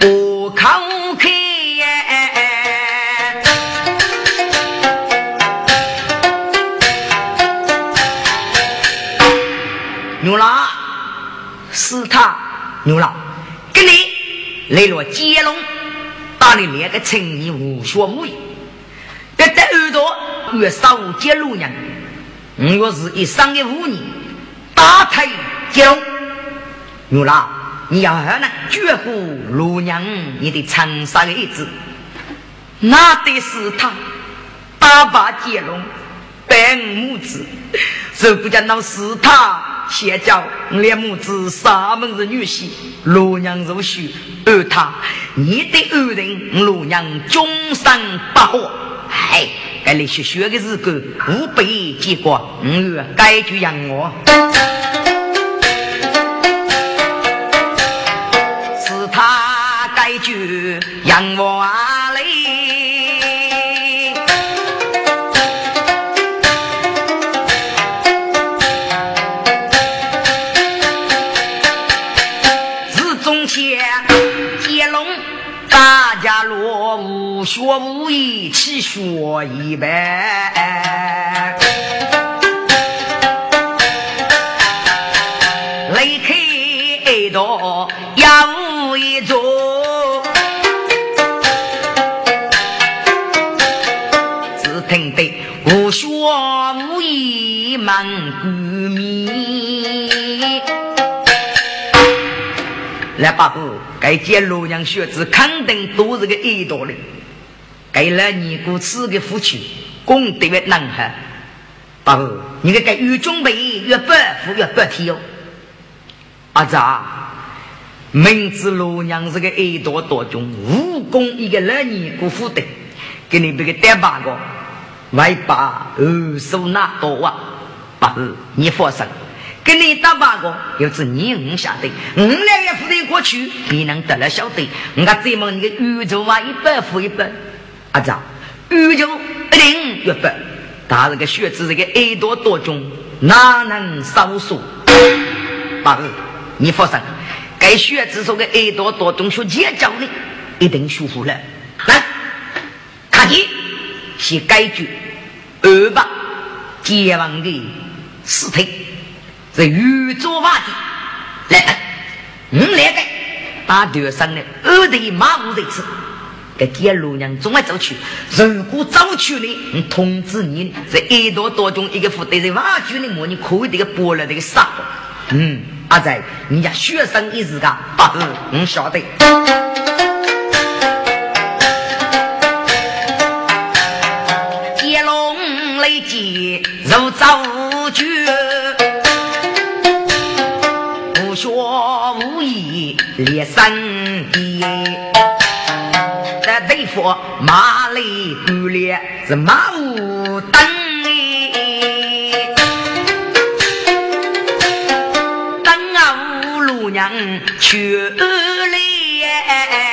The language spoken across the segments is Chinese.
不口开，牛郎是他牛郎，跟你来了接龙。把你两个青年无学无艺，别在耳朵越少接路人，我是一生的妇女，大腿接龙，牛郎，你要何能绝乎路娘你的长沙的子？那得是他大把接龙，白母子，如果讲到是他。先叫连母子三门子女婿，罗娘如许，而他你的二人，罗娘终生不活。哎，该来学学的日子，无比结果，我该就让我，他该就让我啊。学武艺，去学一般。艺满谷米。来，八哥，该接罗娘学子，肯定都是个耳朵的。给了你姑此个夫妻，功德越难哈。不，你个个越准备越不富越不体哦。阿咋？明知罗娘是个耳朵多重，武功一个老尼姑负的，给你别个带八个，外八二手拿多啊？不，你放心，给你打八个，又是你五下的，五两月付的过去，你能得了晓得？我这么你个宇宙啊，一百付一百。阿子，宇宙一定一百，但是个血子这个耳朵多重，哪能少数？八二，你放心，该血子说个耳朵多重，学结交的一定舒服了。来，看一，是该句二八结王的四腿，是宇宙瓦的来，五两个把头上的二的马虎的吃。给铁路娘总爱走去，如果走去呢，通知你，这一多多种一个副队在挖掘的么？你可以这个剥了这个沙。嗯，阿仔，人家学生一时噶，不是，我晓得。接龙雷击如造艺练身体。对付马里姑娘是马无灯灯啊五路娘去来，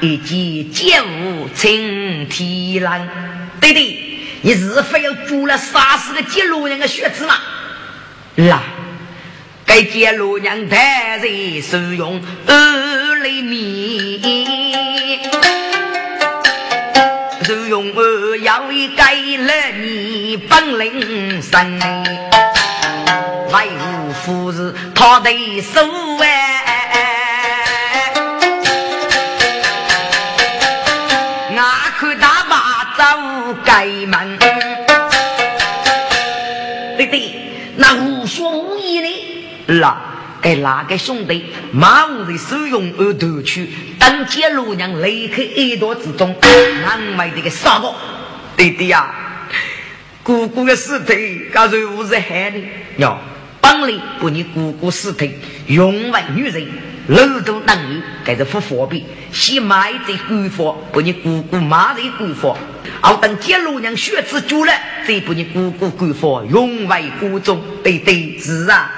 以及剑舞青天蓝。对对，你是非要捉了杀死个揭露人的血子吗？来，该揭露人太人使用二厘米，使用二要一改了你本领神，外无夫子他的手哎。开门，对对，那无学无艺的，那给哪个兄弟马无的使用而夺取，当街路娘离开耳朵之中，难为这个傻瓜，对对呀，姑姑的尸体，刚才我是喊的，哟，本来把你姑姑尸体用为女人，楼都能有，该是不方便。先买这官方，把你姑姑买这官方。好等接路娘学子久了，再把你姑姑官方永为锅中。对对，子啊。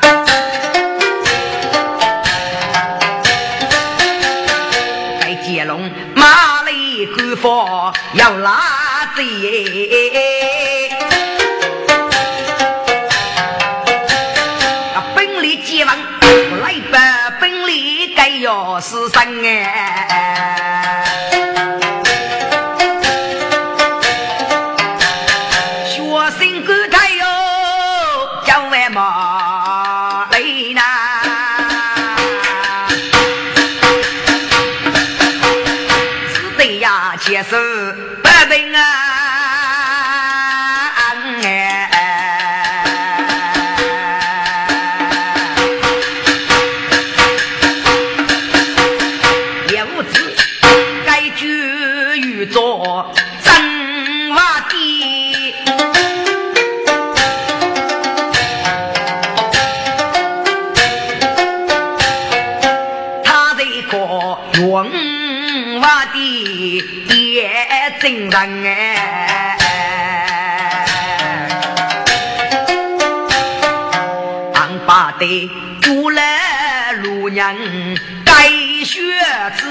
该接龙马里官方要拉贼。是生哎，真人。哎，俺把的住了路娘该学子，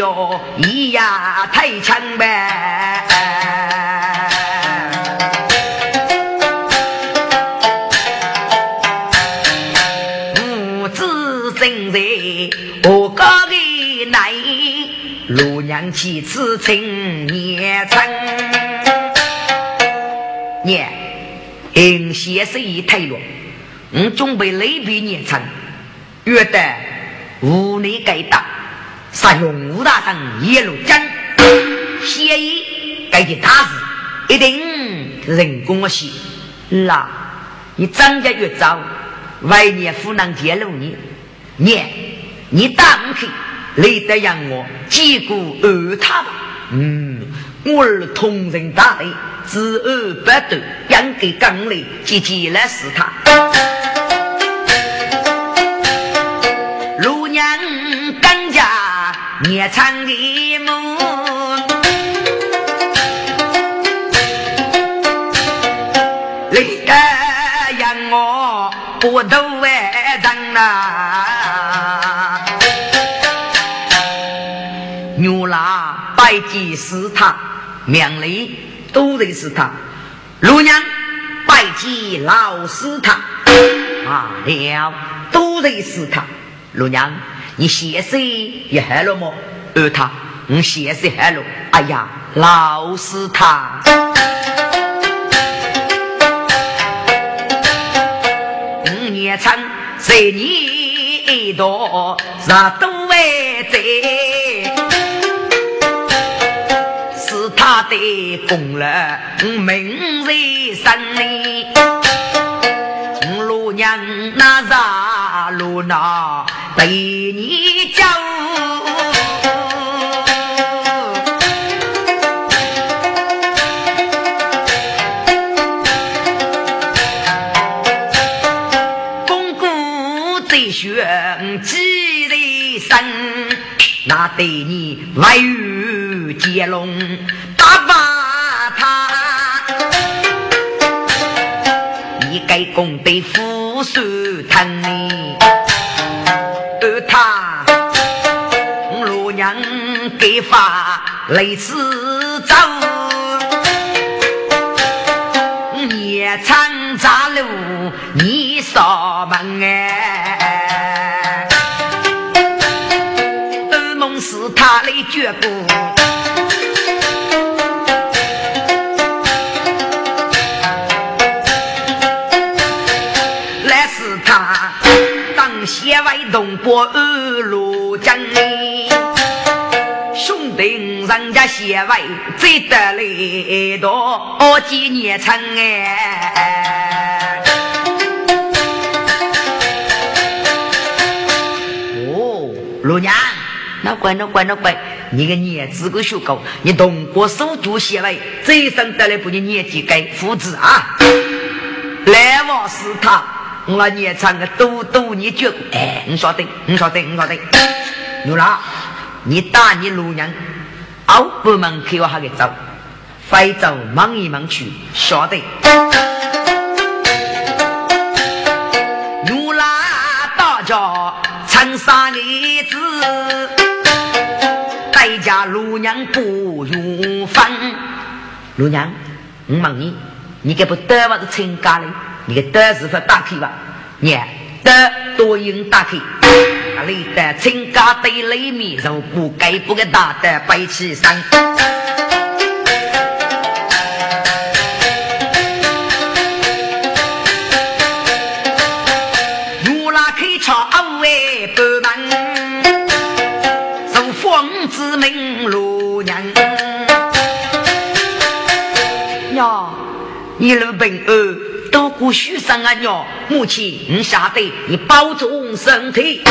哟，咿呀太强呗！父子正在我高的奶，路娘妻子情年长。娘，因先生已退落，我准备累比年长，约得无内该打。杀用武大生一路真，协议该的大事一定人工些。那，你张家越早，外年不能揭露你。你，你打不开，累得让我击鼓而他吧。嗯，我儿同人大类，知而不斗，应该刚烈，积极来试他。夜长的梦，累得让我不头外疼呐。牛郎拜祭是他，命里都认识他。陆娘拜祭老师他，啊了都认识他。陆娘。你先生也害了么？而他，你先生害了。哎呀，老是他。五年长，十年多，啥都为在，是他的功劳，明日生里，路娘那啥路那。被你叫，公公在选几的生，那对你外遇接龙打把他，你该公对父手疼。发泪始走，夜长乍路你锁门哎，噩梦是他的脚步。来是他当先为东伯。人家写外最得来多几年成哎。哦，老娘。那乖，那乖，那乖！你个年资够学高，你通过手足协会，这生得来不你年纪该父子啊！来往是他，我年长个多多你觉哎，你晓得，你晓得，你晓得。牛郎，你打你老娘，熬不门口还给走，非走忙一忙去，晓得。牛郎大家唱三个字。在家陆娘不用分，陆娘，我问你，你该不得娃子亲家嘞？你给得是否打开吧？你得多用打开，那里的亲家对里面如果该不给打的背起身。一路平安，多过许生啊娘！母亲，你晓得，你保重身体。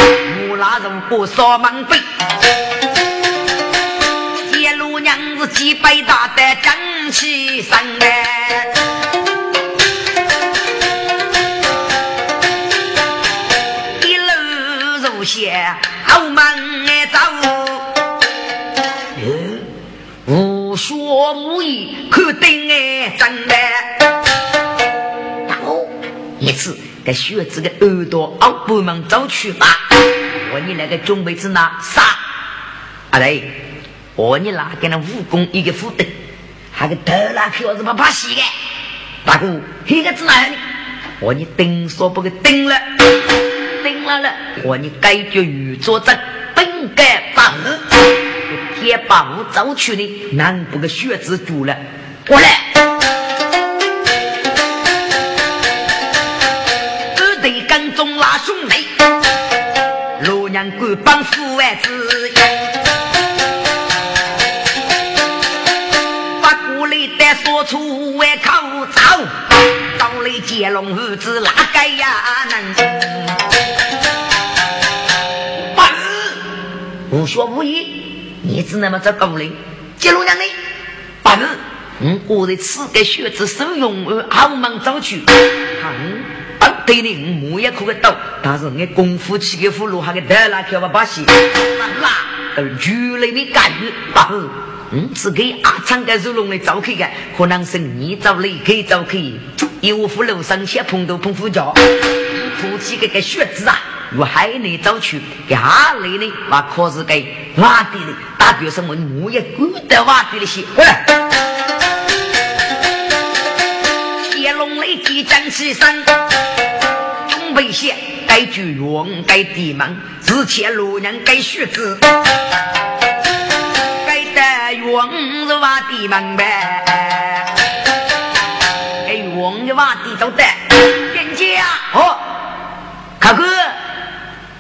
我那如果扫门背，一路娘子几百大的正气生哎，一路如仙好门走。无说无义，可定哎真的。次，给学子的耳朵熬不忙走去吧。我你那个准备子拿啥？阿雷，我你拿给那武功一个斧头，还个头那小子怕怕死的。大哥，这个子哪里？我你顶说不给顶了，顶了了。我你该就与作战，本该放。铁把我走去的，难不个血子住了？过来，踪拉兄弟，罗娘官帮父外子，把鼓里的说出外口走，到了接龙儿子哪个呀能？八无说无义。你只那么着高嘞，接龙娘呢？八日，我过在此个学子手用而好忙早去。嗯，啊，对的，我木也可个刀，但是我功夫起个葫芦，还个得拉条把把戏，拉而剧里面干预八日，嗯，是给阿昌个手龙来招开的，可能是你找雷给招开，有福楼上先碰到碰夫家，夫妻个个学子啊。我海内走去，给阿雷呢，那可是给挖地的，大表什么木也够得挖地的些。过来，铁龙雷击将起身，准备些该举用该地门，之前路人该学子，该得用是挖地门呗，该用的挖地都得，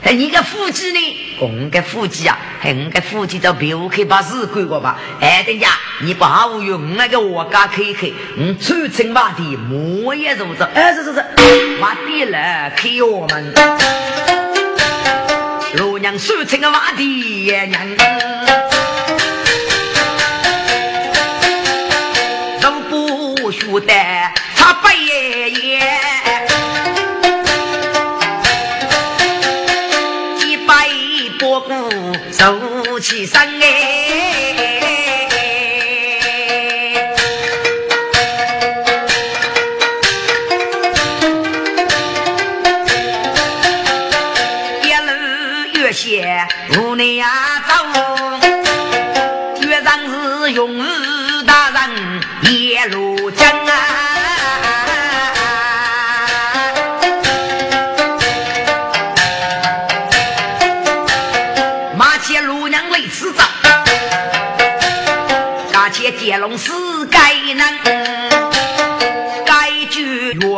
哎，你个夫妻呢？我个夫妻啊，哎，我个夫妻在别去把事干过吧。哎，等下你把我用那个我家开开，我，出城挖地，莫也如此。哎，是是是，挖地来，开我们。老娘出城个挖地呀，娘。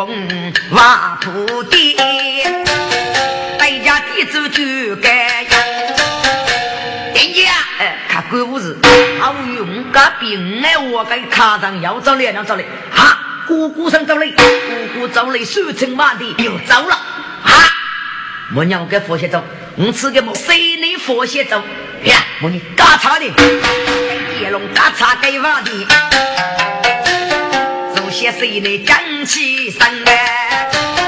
句用瓦土地，代家地主就该样。人家哎，看鬼屋子，好用个病哎，我给卡上要找脸，要找脸，哈，姑姑上找嘞，姑姑找嘞，手成马的又走了，哈，我娘给佛鞋走，我吃个么？谁能佛鞋走？呀，我你嘎嚓的，叶龙嘎嚓给瓦的，首先谁来讲起身来？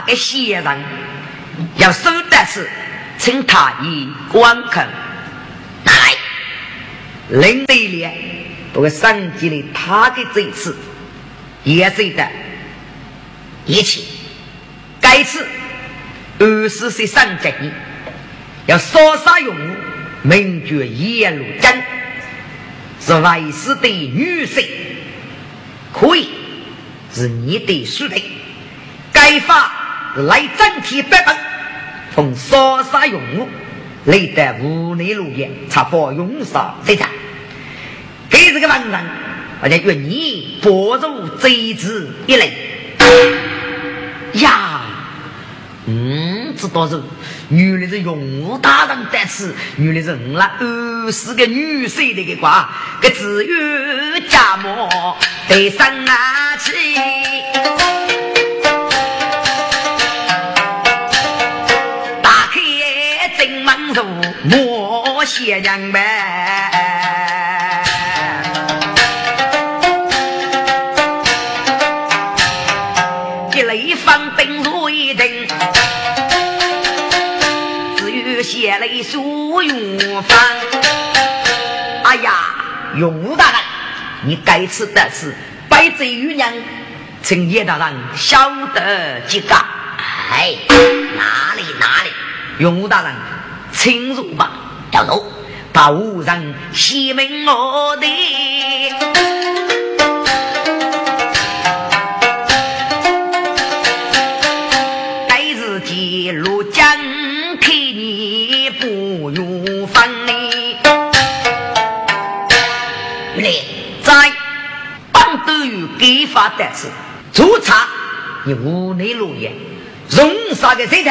个先生，要收的是请他也观看，来，领队里不过上级的他的这次也是的。一起，该次二十岁上阵，要烧杀用武，名绝一路真，是外事的女婿，可以是你的书的。该发来整体版本，从烧杀用武来得屋内路业，插发用杀这场。给这个文人，我就愿你拨入这支一类。呀，嗯，知道是原来是用武大人在此，原来是我那二十个女婿的个瓜，个只有家母得生啊气，莫仙人门。写了一书用方。哎呀，永大人，你该吃的是白贼玉娘，请叶大人晓得几个？哎，哪里哪里？永大人，请入吧。要走，把无人西门我的。给发的是出差，你屋内落叶，容啥个谁的？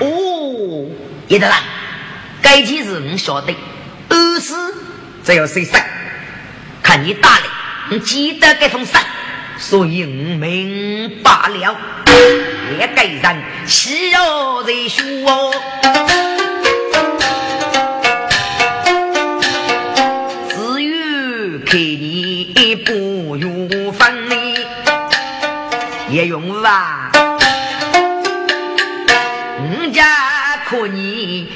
哦，叶大人，该件事我晓得，二是只要谁生，看你大力，你记得这封信，所以我明白了，也该人需要人说。也用啊！我家可你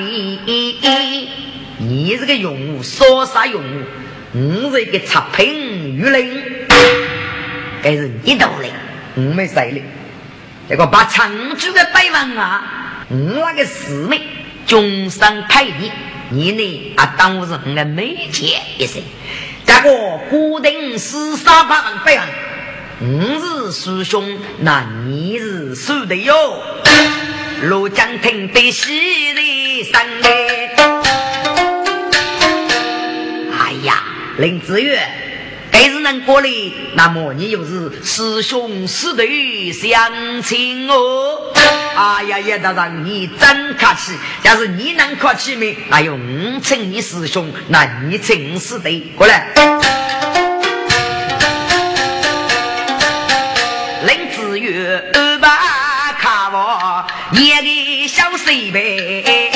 万里，你这个用武说啥用武？我是一个插平鱼人，该是你懂的，我没谁的。这个把长住的百万啊，我那个师妹终身陪你，你呢啊当我是我的媒介一声。这个固定四三八万百万。你是师兄，那你是师的哟。罗江亭的喜人哎，哎呀，林子月，该是能过来，那么你又是师兄师弟相亲哦。哎呀，叶大人，你真客气。要是你能客气没？哎呦，我称你师兄，那你称师弟，过来。林子月，二把卡我，念个小水呗。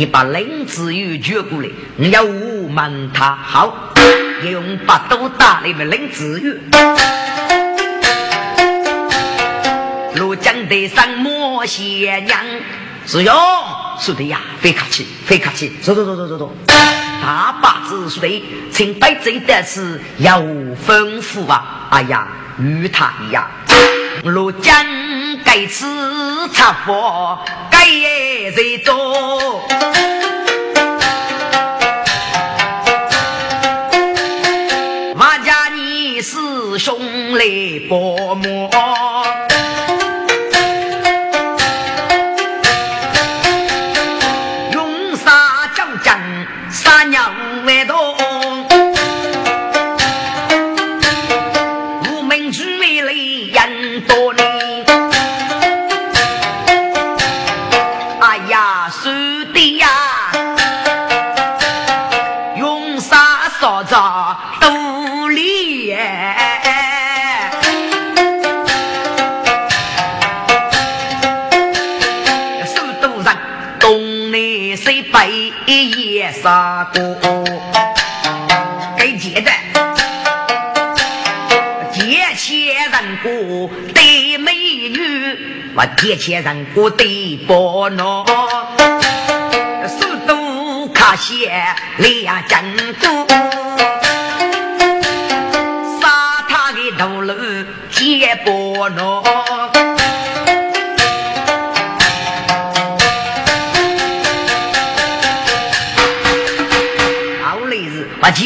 你把林子玉接过来，我要问他好，用把刀打你们林子玉。路江的上莫些娘，是用。说的呀，非客气，非客气，走走走走走走。大把子说的，请摆这的是有吩咐啊！哎呀，与他一样，罗江该吃茶佛，该谁做？我家你是兄来伯母。给接着借钱人过对美女，我借钱人过对波诺，速度卡些两江多，杀他的头颅借波诺。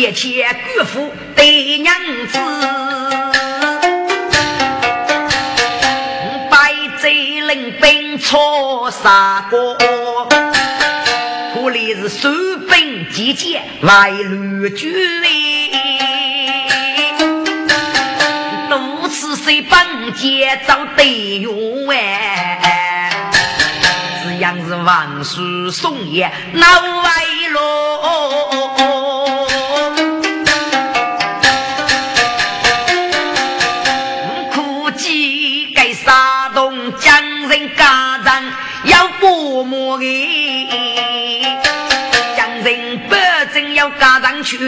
借钱姑父对娘子，百贼领兵错杀过，可怜是守兵集结来乱军，多次谁帮节找队友哎，样是万事松也闹歪喽。父母的将人不正要加上去，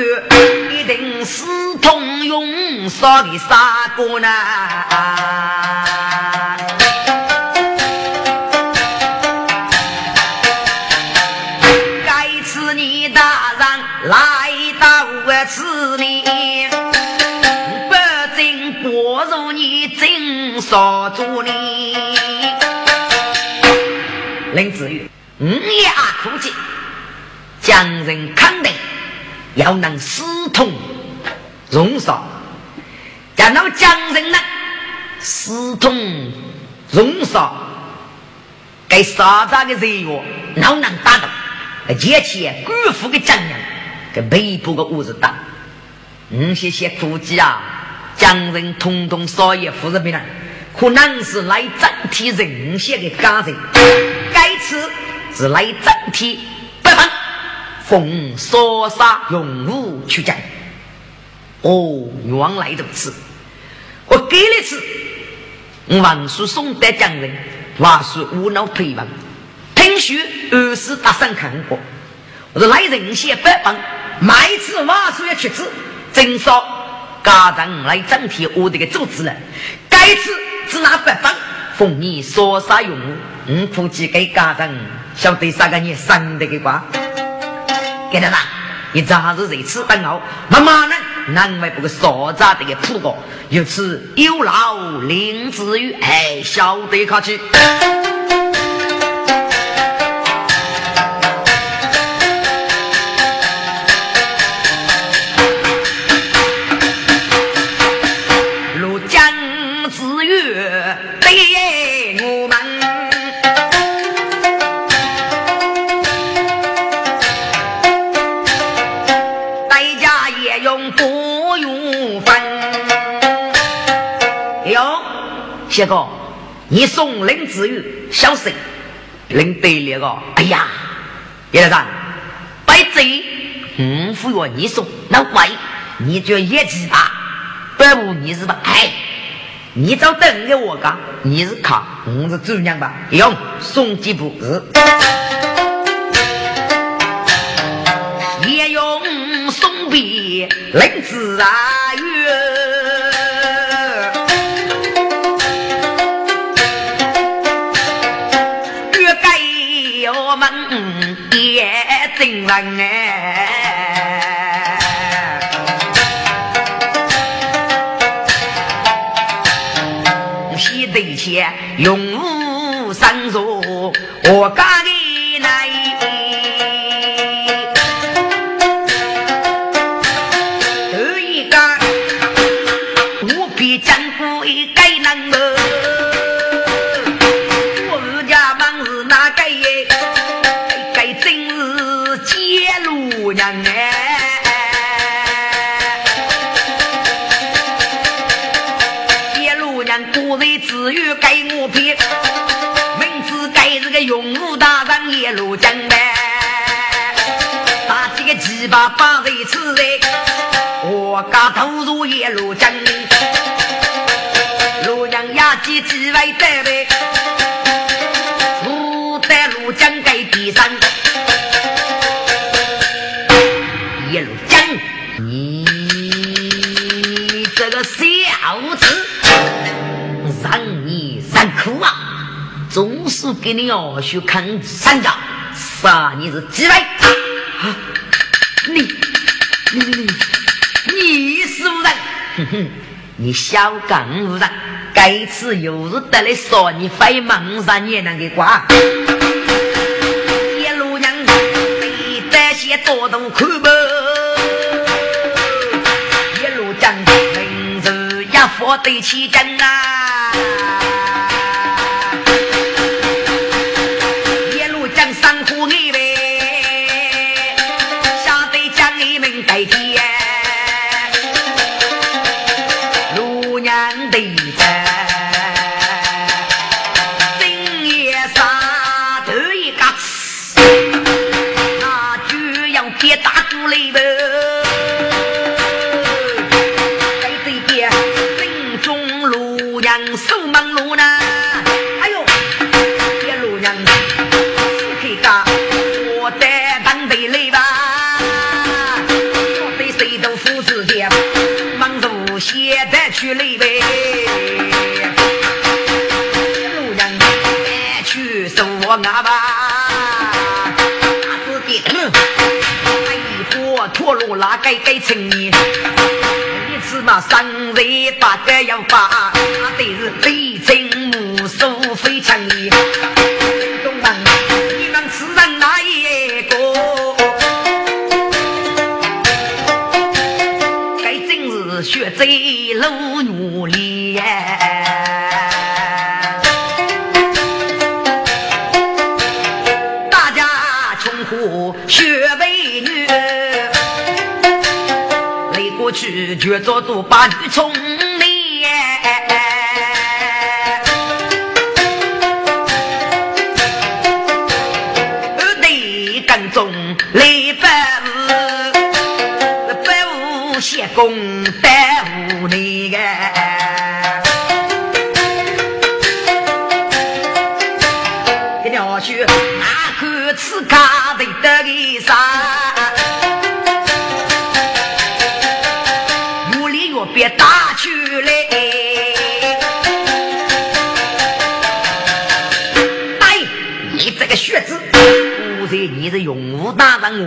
一定是通用少的杀过呢。林子玉，五也苦尽，将人肯定要能私通荣少，讲到将人呢，私通荣少，该杀他的人物，哪能打动？前期官府的将人，给北部的物质打，嗯，些些估计啊，将人统统少爷夫人边可能是来整体人血的家人。该次是来整体北方，奉所杀用武去战。哦，原来如此。我给了次，文书送得将人，话说无脑陪伴，听说二是打算看过。我说来人先北方，买次话术要去次，真说家长来整体我这个组织了。该次只拿百分，奉你说啥用？我估计给家长晓得啥个你生的个瓜？给他啦，你咋子这次等我？妈妈呢？难为不个所在的个铺过，有此有劳林子玉，哎，晓得卡去。结果，你送林子玉小死，林队那个，哎呀，叶大长，白贼，嗯，服药你送，那喂，你就业绩吧，不务你是吧？哎，你找等给我干，你是卡，我是主娘吧？用送几步子，也用送笔林子啊玉。人哎，西对前永无生疏，我家打几个鸡巴放在吃的，我家投入一路江，路娘压鸡鸡外带呗，路在路江盖地上，一路江，你这个小子，让你三苦啊！总是给你二叔看三家，杀你是几位？你你你你是无人，哼哼，你小刚无人，该次又是得来说你非忙上也能给挂。一路娘没得些多动苦不？一路讲名字也佛得起真啊。送我阿爸，子弟嗯，一伙驼路拉该该成你，一次嘛三日八个要发，他得是非真无数非常你，东门你们此人哪一个？该真是学贼。路去绝做都把你冲。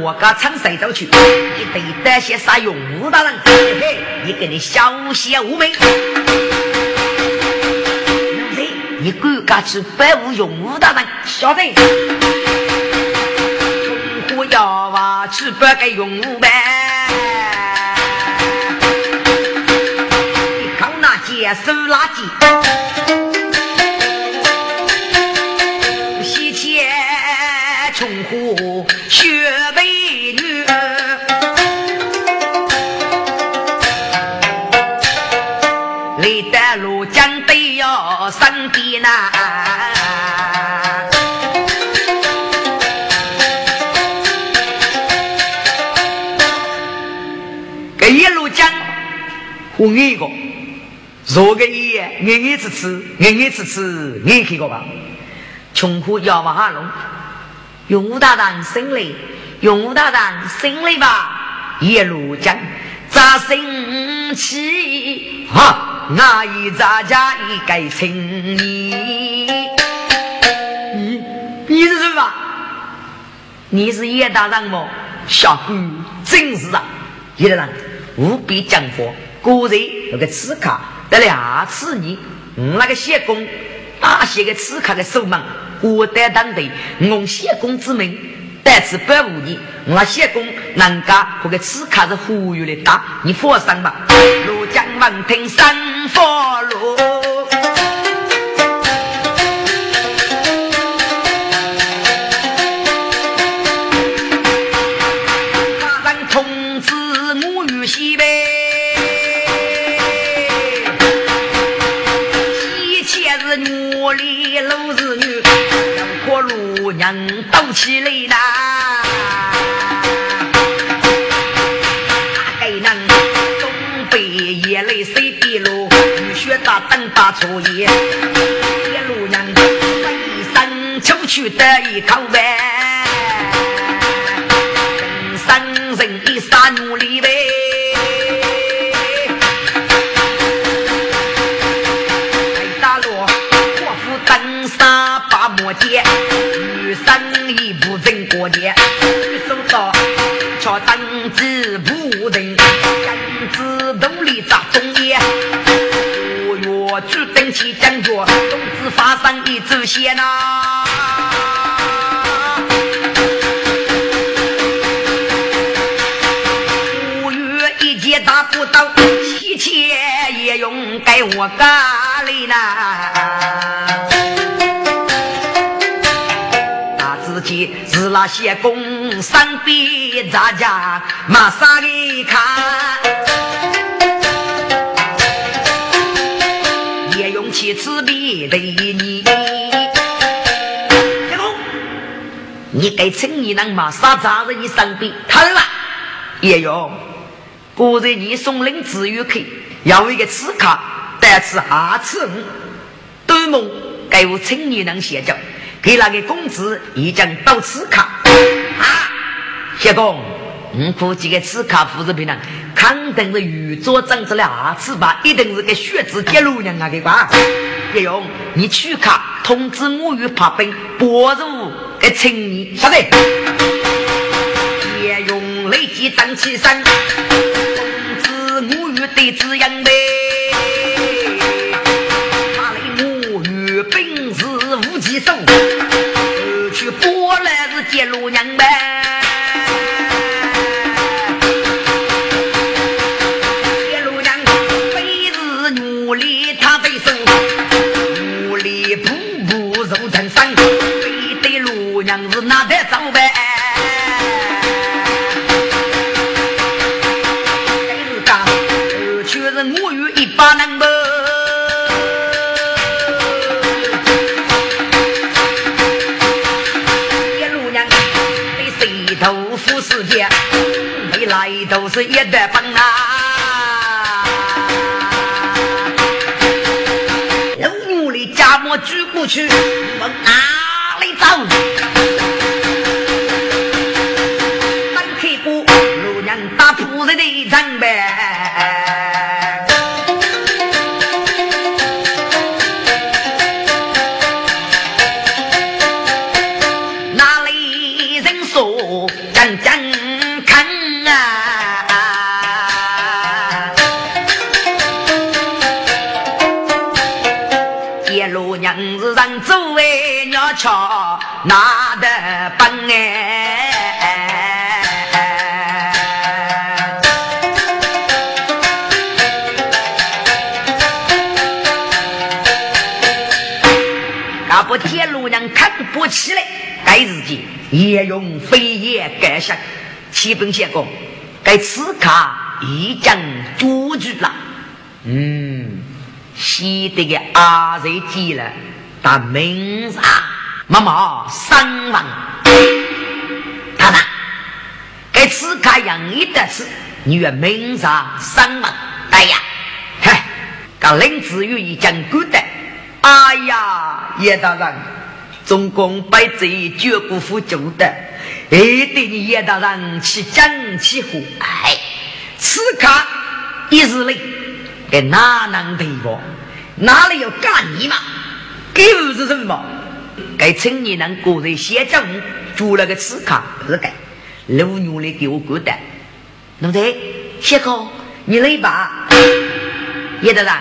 我家唱谁走去？你得得些啥勇武大人？嘿嘿，你给你小邪无名。你赶快去拜武勇武大人，晓得？从虎要娃去拜个勇武呗。你看那街收垃圾，要生的呐，这一路讲我一个，若个一眼眼吃吃，眼眼吃吃，眼看个吧，穷苦要往下弄，用武大人胜利，用武大人胜利吧，一路讲扎生气哈。那一咱家一该请你，你你是什么？你是叶大人吗？小鬼，真是啊！叶大人无比讲话，果然那个刺客得两次你，我那个谢公大写个刺客的手忙，我担当的，用谢公之名。再次保护你，我谢公人家和个刺客是忽悠的打，你放心吧。罗江闻听三佛路，初一，一路娘飞身出去得一口饭，些呐，五月一节打不到七千，也用该我干嘞呐。那自己是那些工商的咱家马啥的看，也用七次比得你。你该趁你能马杀扎在你身边，他了。叶勇，果然你送领子玉去，要一个刺客，但是下次对梦该我趁你能写着，给那个公子已经到刺客啊，叶公。我估计个刺客夫子平呢，肯定是宇宙长出来二次吧，一定是个血子接路娘啊个吧。叶勇，你去看通知我与爬兵拨入个请你，晓得？叶勇立即站起身，通知我与对子杨呗。都是一代本啊！老奴的家莫举不去，往哪里走？人看不起来，该日记也用飞叶盖上。启本县公，该此卡已经捉住了。嗯，西得个阿瑞记了，他名上妈妈三万。他呢？该此卡养一的是你愿名上三万。哎呀，嗨，刚林子玉已经过的。哎呀，叶大人，总共百贼绝不服救的。哎，对你叶大人去争起火，哎，此刻一日里，给哪能对我？哪里有干你嘛？给是什么？给青年人个人先政做了个刺客，是该老娘来给我过的。奴才，谢哥，你来吧。叶大人，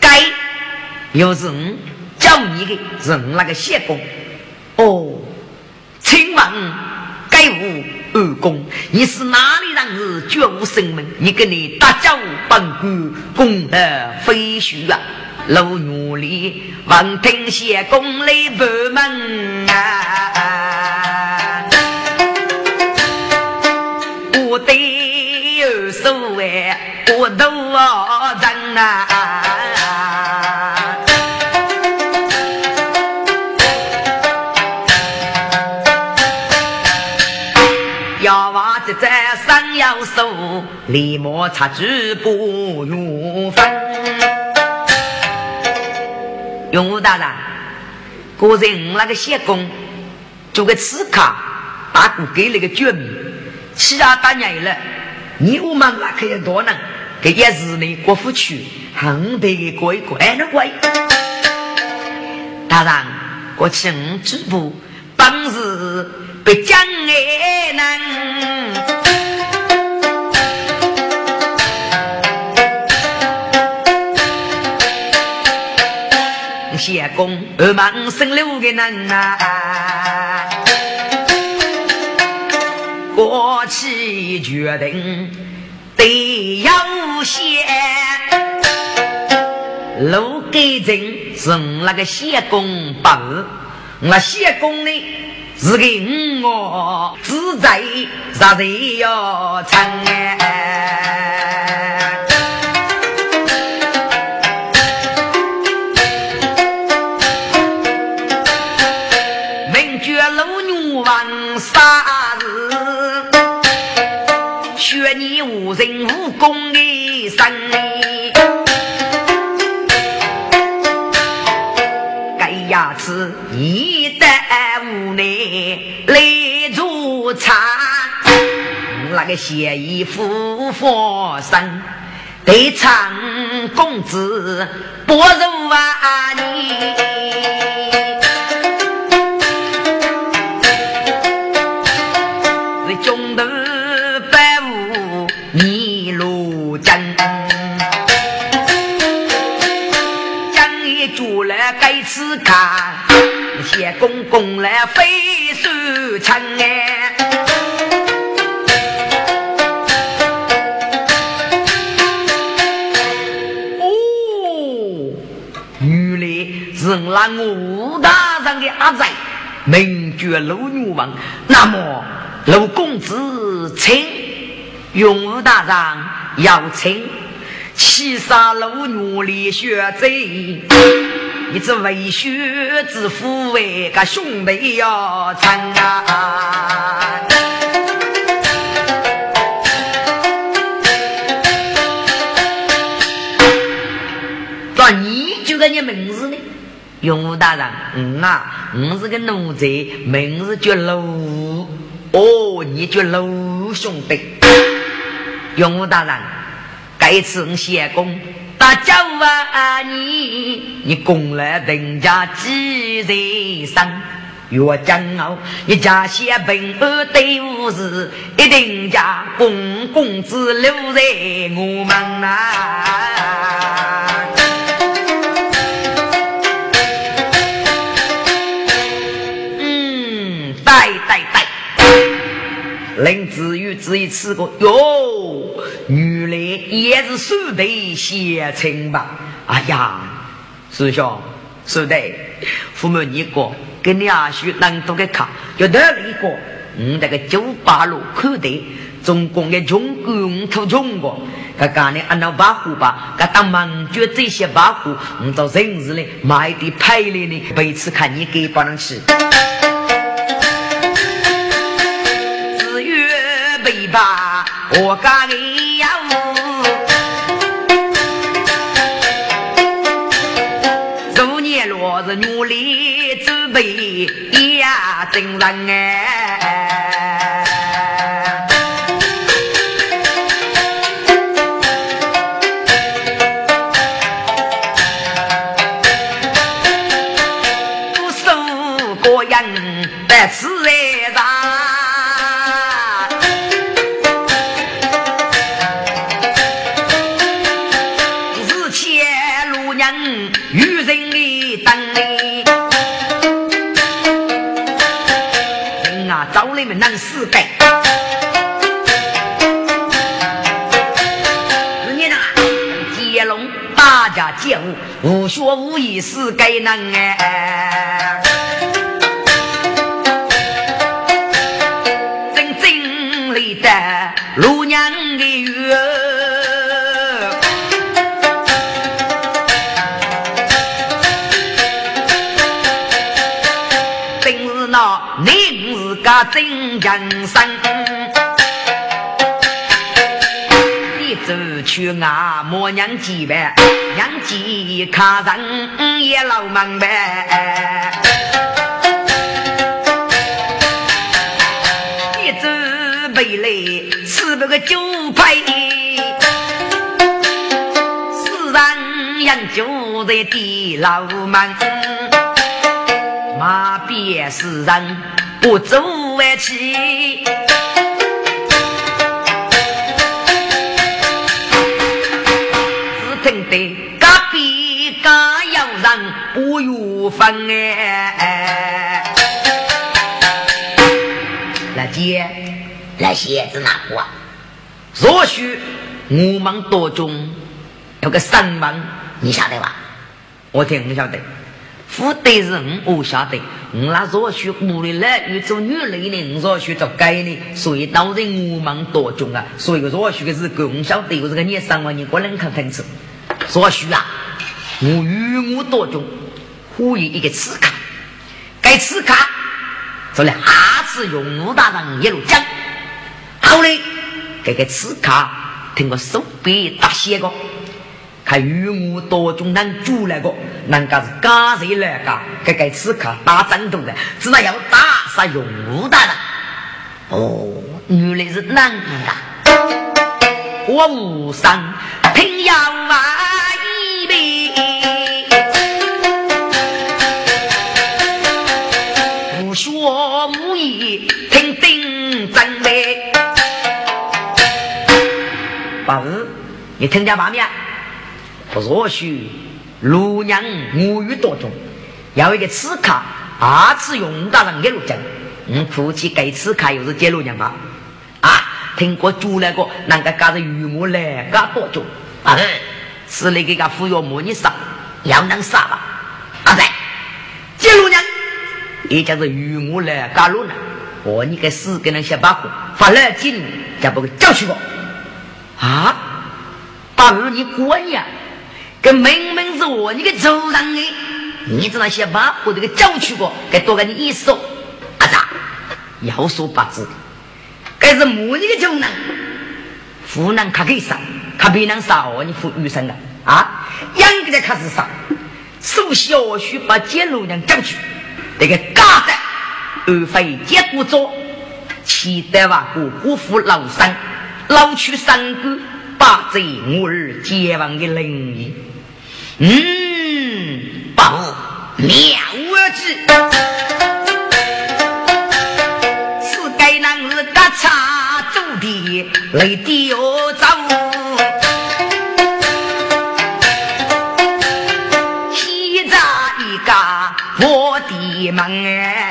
该又是我叫你的，是那个谢公。哦，请问。该无二公，你是哪里人？是绝无生门，你跟你大脚本官，功德非虚啊！老奴里闻听谢公来报门啊！我得有所谓，我都人啊！立马插枝不用分。永武大人，个人那个谢公做个刺客，打鼓给了个绝密，其他大年了，你我们那可有多能？这件事呢，国府去，很得乖乖的乖。大人，我请支部本事不讲爱能。谢公二忙生六个人呐，过去决定得要先，路给人是那个谢公不，那谢公呢是给我自在啥子要成哎。人武功的神，该牙齿一得无奈来做餐，那个谢衣服佛身，得唱公子不如啊你。看，谢公公来飞手枪哎！哦，原来是那武大人的阿仔，名绝老女王。那么，老公子请永武大人要请，七杀老女里学贼。一只为血之父为个兄弟要成啊！那你就个你名字呢？永武大人，嗯啊，我是个奴才，名字叫陆。哦，你叫陆兄弟。永武大人，该次我谢公。大家啊，你你供来人家几人生？越骄傲，一家先平安队伍是一定家公公子留在我们啊！林子玉只一吃过哟，原来也是苏队写成吧？哎呀，师兄，苏队，父母你过，跟你阿叔能多个卡，要得了一个，嗯，那个九八路口的，总共也穷共土穷过。他讲呢，按照保护吧，他当忙就这些保护，我到城市里买的牌里呢，每次看你给帮人吃。我家里呀，昨年落日努力准备呀，真人哎。接武，无学无艺是该能哎。路娘的月，真是那你是个真人生。去啊，莫娘几呗，娘几看人也老忙呗。你走回来。是那个酒牌，世人养酒在地牢门，马鞭世人不走外去，分哎，来接。来鞋子拿过，若许我们多中有个三万，你晓得吧？我听你晓得，富得是我晓得，我那若许屋里来有做女人呢，若许做该呢，所以当然我们多中啊。所以若许的是我晓得，我这个你三万，你过来看看吃。若许啊，我与我多中，呼吁一个刺客，该刺卡，做了哈次用武大人一路讲。后来，这个刺客听我手臂大些个，看与我多种难煮那个，人家是家谁来个？这个刺客打战斗的，只那要打杀用武大人。哦，原来是男的。我无上听要万八日，你听见八面？若许路娘母语多种，要一个刺客，二次用大人给路讲。嗯，夫妻给刺客又是接路娘吧？啊，听过主那个，那个搞着鱼母来搞多种。啊，是那个个忽悠母你杀，要能杀吧？啊对，接路娘，也叫做鱼母来搞路呢。我你个死给人写把火，发了劲，叫不给叫去过。啊！八日你管呀？跟明明是我你个主人的，你只能先把我这个叫去过，该多给你一说。阿咋？要说八字，该是母你个主人，湖南他给杀，他别能杀我，你付余生的啊！养个在开始杀，首小须把接路娘叫去，那个嘎的，二非结果做，期待万古辜负老三。老去三个，把这我儿结亡的灵异，嗯，不妙计，是该男儿打茶走的，泪滴哦走，西扎一个我的门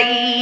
一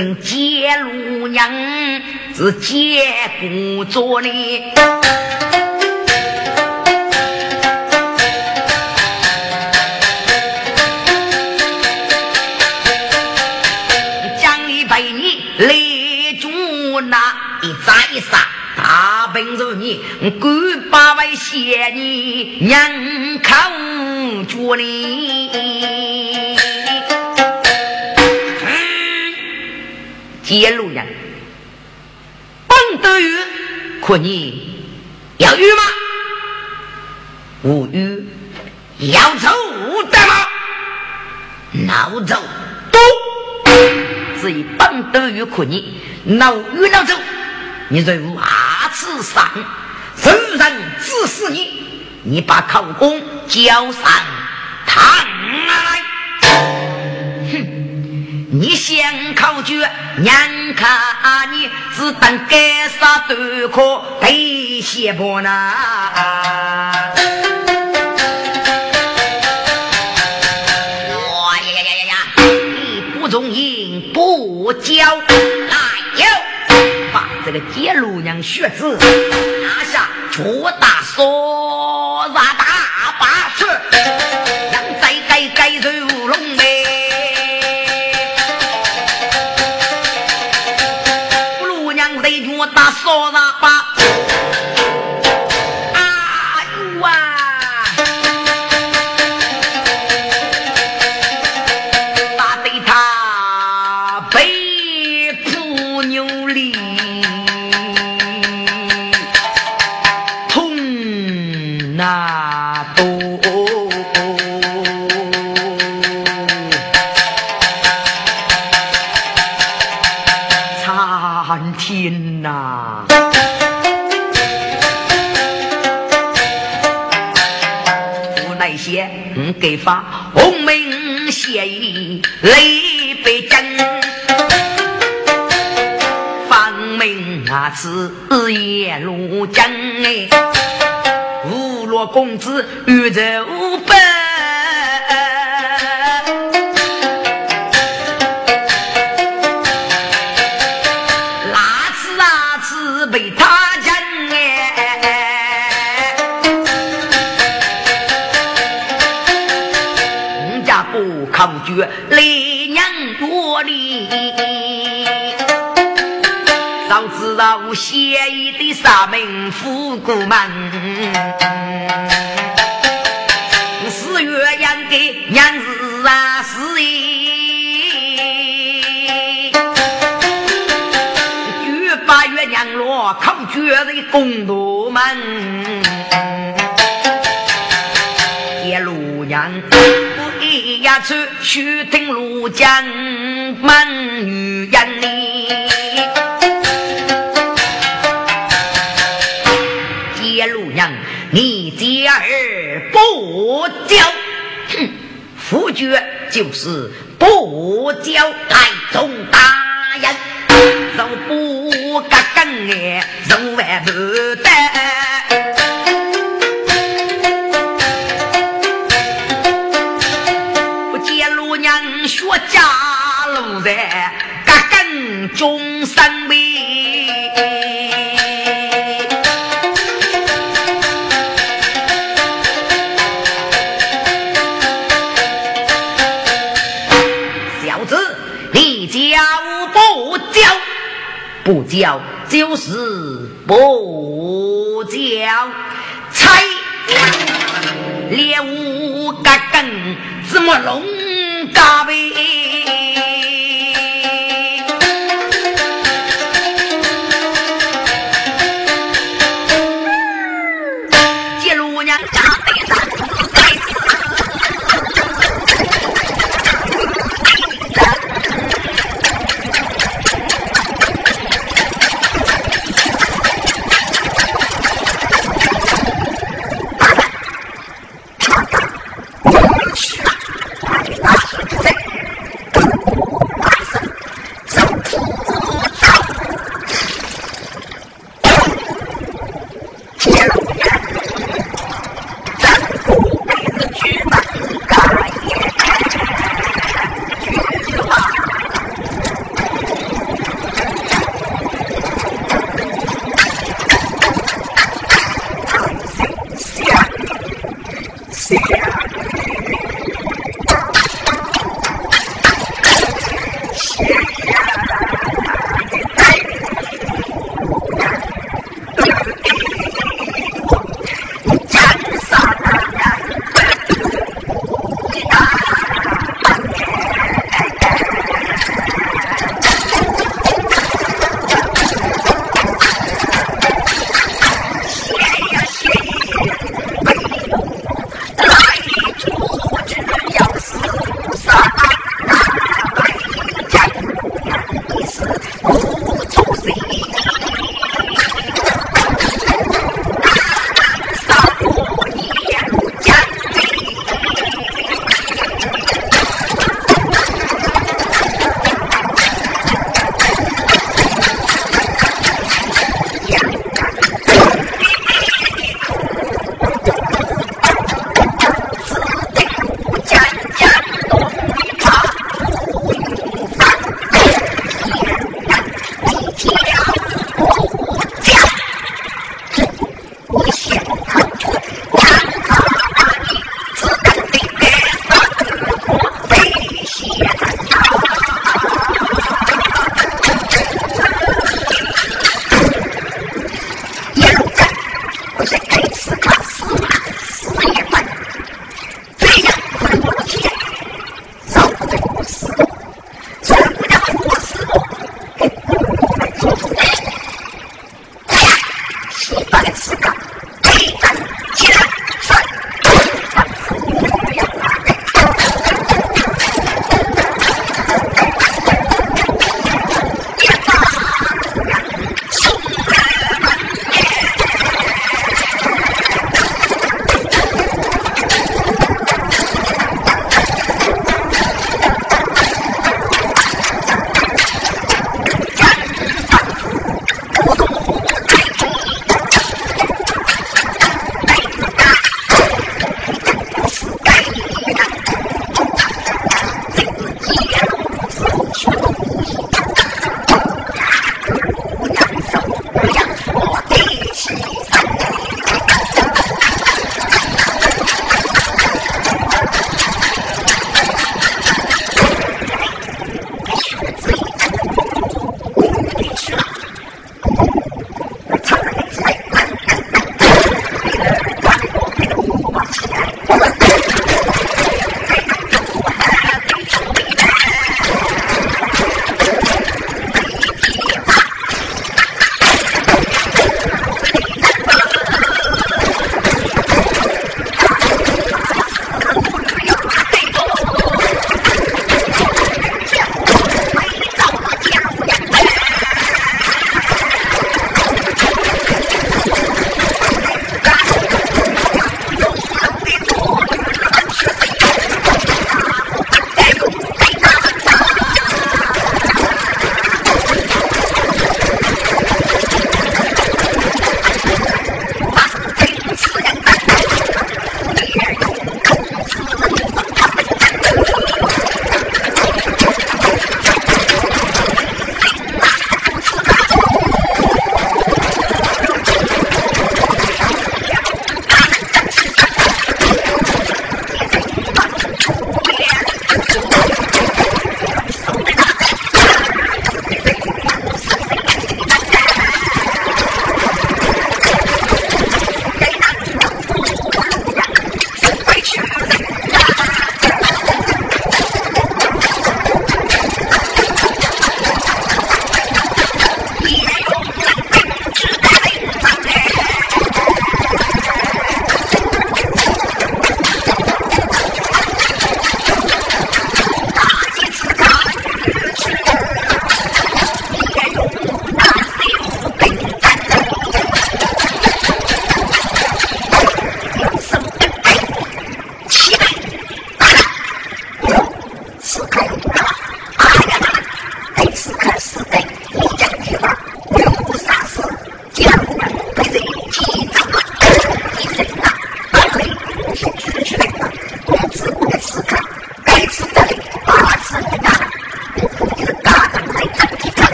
生接路娘是接工作的，讲一百年来住那一扎一杀，大本事你敢把外嫌你娘口脚里。揭露人，本德玉，可你要玉吗？无玉，要走无得吗？闹走，都。至于本德玉，可你闹玉闹走，你在二次上，人人指使你，你把口供交上堂来。你先考绝，娘看你只等该杀都可得些不呢？哇呀呀呀呀呀！你不中音不教，来哟，把这个杰路娘血子拿下，出大锁让大把去，让再改改如龙嘞。说啥吧？啊给发红名血衣泪北京，方明啊字夜路江哎，五罗公子遇着五百。雷娘多哩，早知道写意的三门富姑们，四月养的娘子啊是耶，九八月娘落靠绝的公路门，一路娘。一呀去须听庐江满女人哩，接路娘，你家儿不教，哼，夫爵就是不教太宗大人，若不敢跟哎，肉万不得。不教就是不教，猜猎物各根怎么弄？大卫，